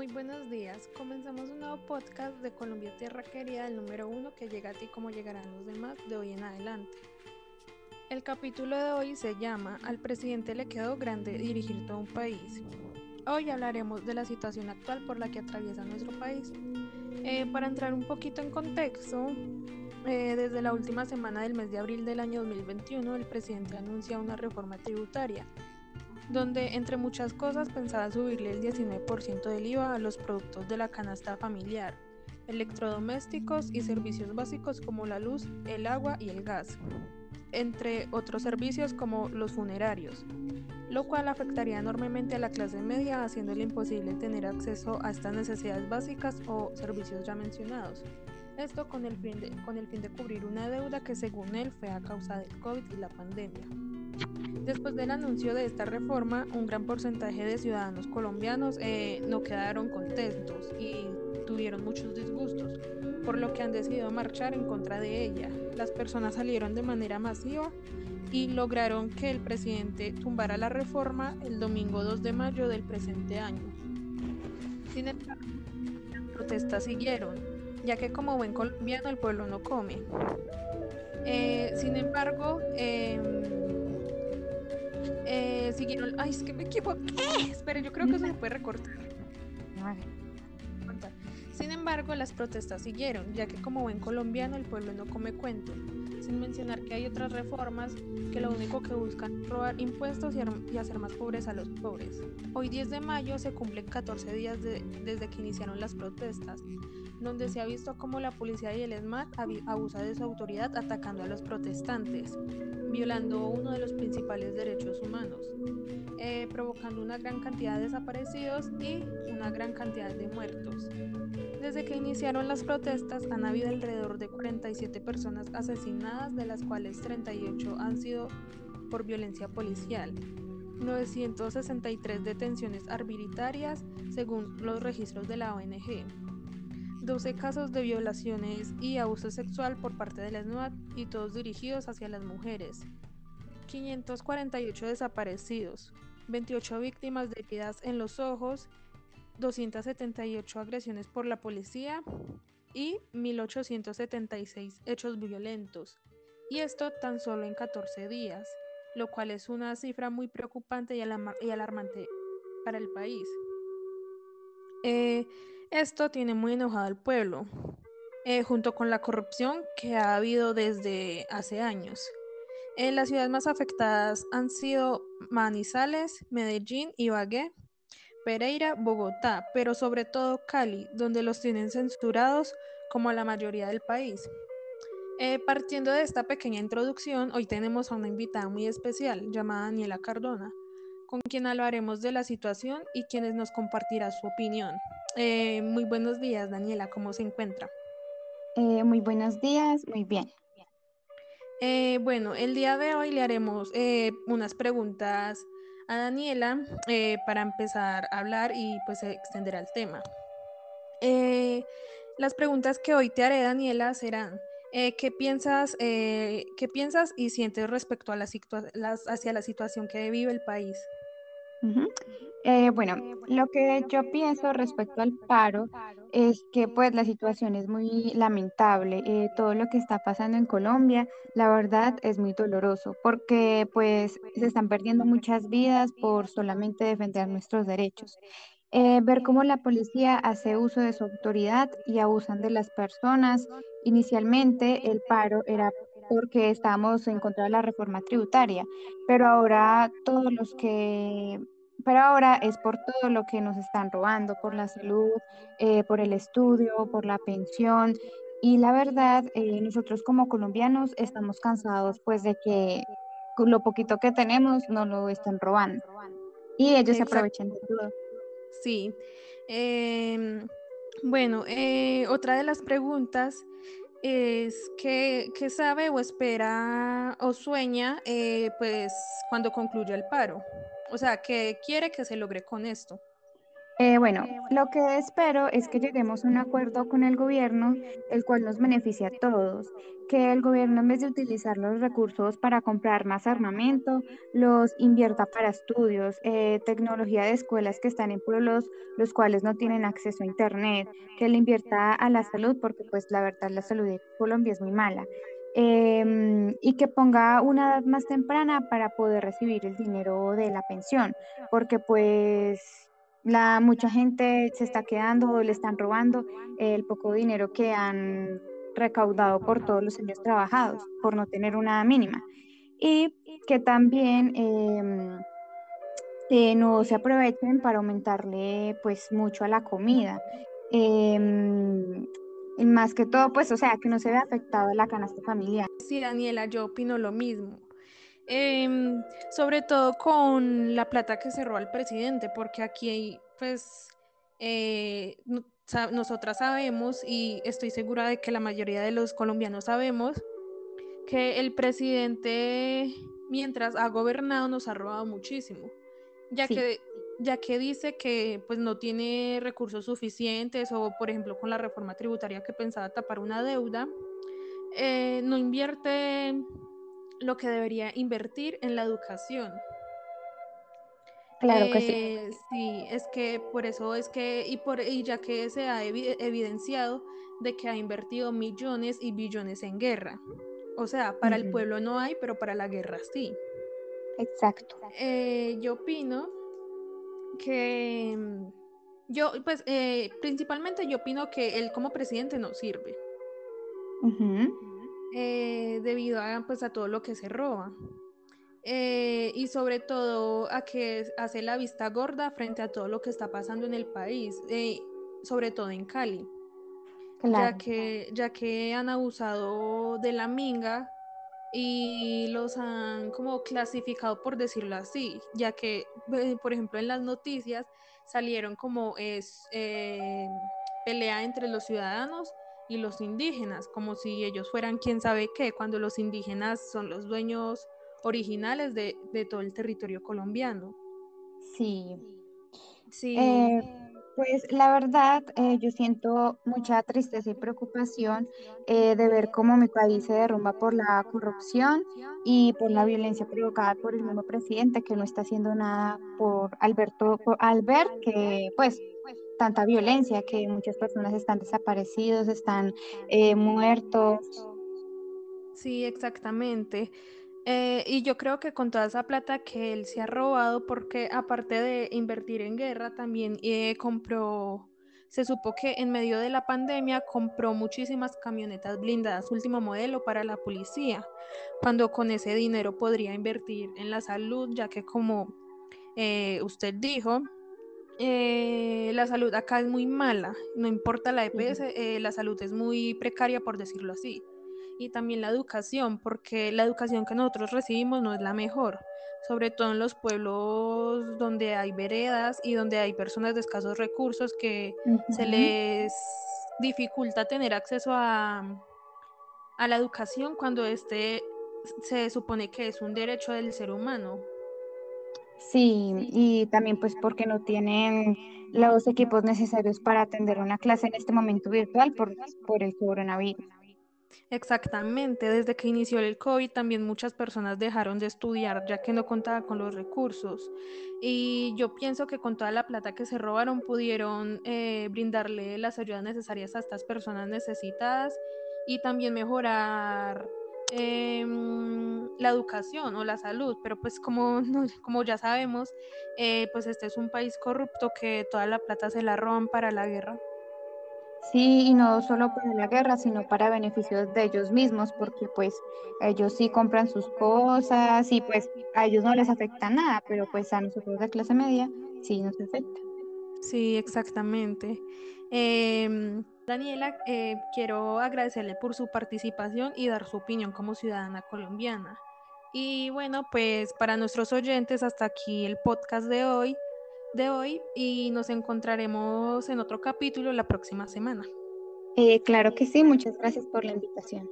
Muy buenos días. Comenzamos un nuevo podcast de Colombia Tierra Querida, el número uno que llega a ti como llegarán los demás de hoy en adelante. El capítulo de hoy se llama Al presidente le quedó grande dirigir todo un país. Hoy hablaremos de la situación actual por la que atraviesa nuestro país. Eh, para entrar un poquito en contexto, eh, desde la última semana del mes de abril del año 2021, el presidente anuncia una reforma tributaria donde entre muchas cosas pensaba subirle el 19% del IVA a los productos de la canasta familiar, electrodomésticos y servicios básicos como la luz, el agua y el gas, entre otros servicios como los funerarios, lo cual afectaría enormemente a la clase media haciéndole imposible tener acceso a estas necesidades básicas o servicios ya mencionados. Esto con el, fin de, con el fin de cubrir una deuda que según él fue a causa del COVID y la pandemia. Después del anuncio de esta reforma, un gran porcentaje de ciudadanos colombianos eh, no quedaron contentos y tuvieron muchos disgustos, por lo que han decidido marchar en contra de ella. Las personas salieron de manera masiva y lograron que el presidente tumbara la reforma el domingo 2 de mayo del presente año. Sin embargo, las protestas siguieron, ya que como buen colombiano el pueblo no come. Eh, sin embargo, em, eh, siguieron. Ay, es que me equivoqué. Esperen, yo creo que eso se puede recortar. Sin embargo, las protestas siguieron, ya que como buen colombiano el pueblo no come cuento, sin mencionar que hay otras reformas que lo único que buscan es robar impuestos y, hacer más pobres a los pobres. Hoy 10 de mayo se cumplen 14 días desde que iniciaron las protestas, donde se ha visto cómo la policía y el ESMAD abusa de su autoridad atacando a los protestantes violando uno de los principales derechos humanos, eh, provocando una gran cantidad de desaparecidos y una gran cantidad de muertos. Desde que iniciaron las protestas han habido alrededor de 47 personas asesinadas, de las cuales 38 han sido por violencia policial. 963 detenciones arbitrarias según los registros de la ONG. 12 casos de violaciones y abuso sexual por parte de la SNUAT y todos dirigidos hacia las mujeres. 548 desaparecidos, 28 víctimas de heridas en los ojos, 278 agresiones por la policía y 1876 hechos violentos. Y esto tan solo en 14 días, lo cual es una cifra muy preocupante y, alarmante para el país. Eh, esto tiene muy enojado al pueblo, eh, junto con la corrupción que ha habido desde hace años. Eh, las ciudades más afectadas han sido Manizales, Medellín, Ibagué, Pereira, Bogotá, pero sobre todo Cali, donde los tienen censurados como la mayoría del país. Eh, partiendo de esta pequeña introducción, hoy tenemos a una invitada muy especial llamada Daniela Cardona, con quien hablaremos de la situación y quienes nos compartirá su opinión. Eh, muy buenos días, Daniela, ¿cómo se encuentra? Eh, muy buenos días, muy bien. Eh, bueno, el día de hoy le haremos unas preguntas a Daniela para empezar a hablar y pues extender al tema. las preguntas que hoy te haré, Daniela, serán ¿qué, piensas, ¿qué piensas y sientes respecto a la, hacia la situación que vive el país? Eh, bueno, lo que yo pienso respecto al paro es que pues la situación es muy lamentable. Eh, todo lo que está pasando en Colombia, la verdad es muy doloroso porque pues se están perdiendo muchas vidas por solamente defender nuestros derechos. Eh, ver cómo la policía hace uso de su autoridad y abusan de las personas. Inicialmente el paro era porque estábamos en contra de la reforma tributaria, pero ahora todos los que, pero ahora es por todo lo que nos están robando, por la salud, eh, por el estudio, por la pensión. Y la verdad, eh, nosotros como colombianos estamos cansados pues de que lo poquito que tenemos no lo están robando. Y ellos se aprovechan de todo. Sí. Em, bueno, eh, otra de las preguntas es que, sabe o espera o sueña eh, pues cuando concluya el paro. O sea, ¿qué quiere que se logre con esto? Eh, bueno, lo que espero es que lleguemos a un acuerdo con el gobierno, el cual nos beneficie a todos, que el gobierno en vez de utilizar los recursos para comprar más armamento, los invierta para estudios, eh, tecnología de escuelas que están en pueblos los cuales no tienen acceso a internet, que le invierta a la salud, porque pues la verdad la salud de Colombia es muy mala. Em, y que ponga una edad más temprana para poder recibir el dinero de la pensión, porque pues la, mucha gente se está quedando o le están robando el poco dinero que han recaudado por todos los años trabajados, por no tener una mínima. Y que también em, eh, no se aprovechen para aumentarle pues mucho a la comida. Em, más que todo, pues, o sea, que no se vea afectado la canasta familiar. Sí, Daniela, yo opino lo mismo. Em, sobre todo con la plata que cerró al presidente, porque aquí, pues, eh, nosotras sabemos y estoy segura de que la mayoría de los colombianos sabemos que el presidente, mientras ha gobernado, nos ha robado muchísimo, ya que ya que dice que pues no tiene recursos suficientes o por ejemplo con la reforma tributaria que pensaba tapar una deuda, eh, no invierte lo que debería invertir en la educación. Claro que sí. Eh, sí, es que por eso es que, y, por, y ya que se ha evidenciado de que ha invertido millones y billones en guerra. O sea, para el pueblo no hay, pero para la guerra sí. Exacto. Eh, yo opino que yo, pues, eh, principalmente yo opino que él como presidente no sirve. Eh, debido a, pues, a todo lo que se roba. Eh, y sobre todo a que hace la vista gorda frente a todo lo que está pasando en el país, eh, sobre todo en Cali. Ya, que, ya que han abusado de la minga y los han como clasificado por decirlo así, ya que, por ejemplo, en las noticias salieron como es pelea entre los ciudadanos y los indígenas, como si ellos fueran quién sabe qué, cuando los indígenas son los dueños originales de, todo el territorio colombiano. Sí. Sí. Eh, pues la verdad, eh, yo siento mucha tristeza y preocupación eh, de ver cómo mi país se derrumba por la corrupción y por la violencia provocada por el mismo presidente que no está haciendo nada por Alberto, por, al ver que pues tanta violencia, que muchas personas están desaparecidos, están eh, muertos. Sí, exactamente. Eh, y yo creo que con toda esa plata que él se ha robado, porque aparte de invertir en guerra, también eh, compró, se supo que en medio de la pandemia compró muchísimas camionetas blindadas último modelo para la policía, cuando con ese dinero podría invertir en la salud, ya que como usted dijo, eh, la salud acá es muy mala, no importa la EPS, eh, la salud es muy precaria, por decirlo así. Y también la educación, porque la educación que nosotros recibimos no es la mejor, sobre todo en los pueblos donde hay veredas y donde hay personas de escasos recursos que se les dificulta tener acceso a, a la educación cuando este se supone que es un derecho del ser humano. Sí, y también pues porque no tienen los equipos necesarios para atender una clase en este momento virtual por, por el coronavirus. Exactamente, desde que inició el COVID también muchas personas dejaron de estudiar ya que no contaban con los recursos. Y yo pienso que con toda la plata que se robaron pudieron eh, brindarle las ayudas necesarias a estas personas necesitadas y también mejorar Em, la educación o la salud, pero pues como, como ya sabemos, eh, pues este es un país corrupto que toda la plata se la roban para la guerra. Sí, y no solo para la guerra, sino para beneficios de ellos mismos, porque pues ellos sí compran sus cosas y pues a ellos no les afecta nada, pero pues a nosotros de clase media sí nos afecta. Sí, exactamente. Em, Daniela, eh, quiero agradecerle por su participación y dar su opinión como ciudadana colombiana. Y bueno, pues para nuestros oyentes, hasta aquí el podcast de hoy, de hoy y nos encontraremos en otro capítulo la próxima semana. Eh, claro que sí, muchas gracias por la invitación.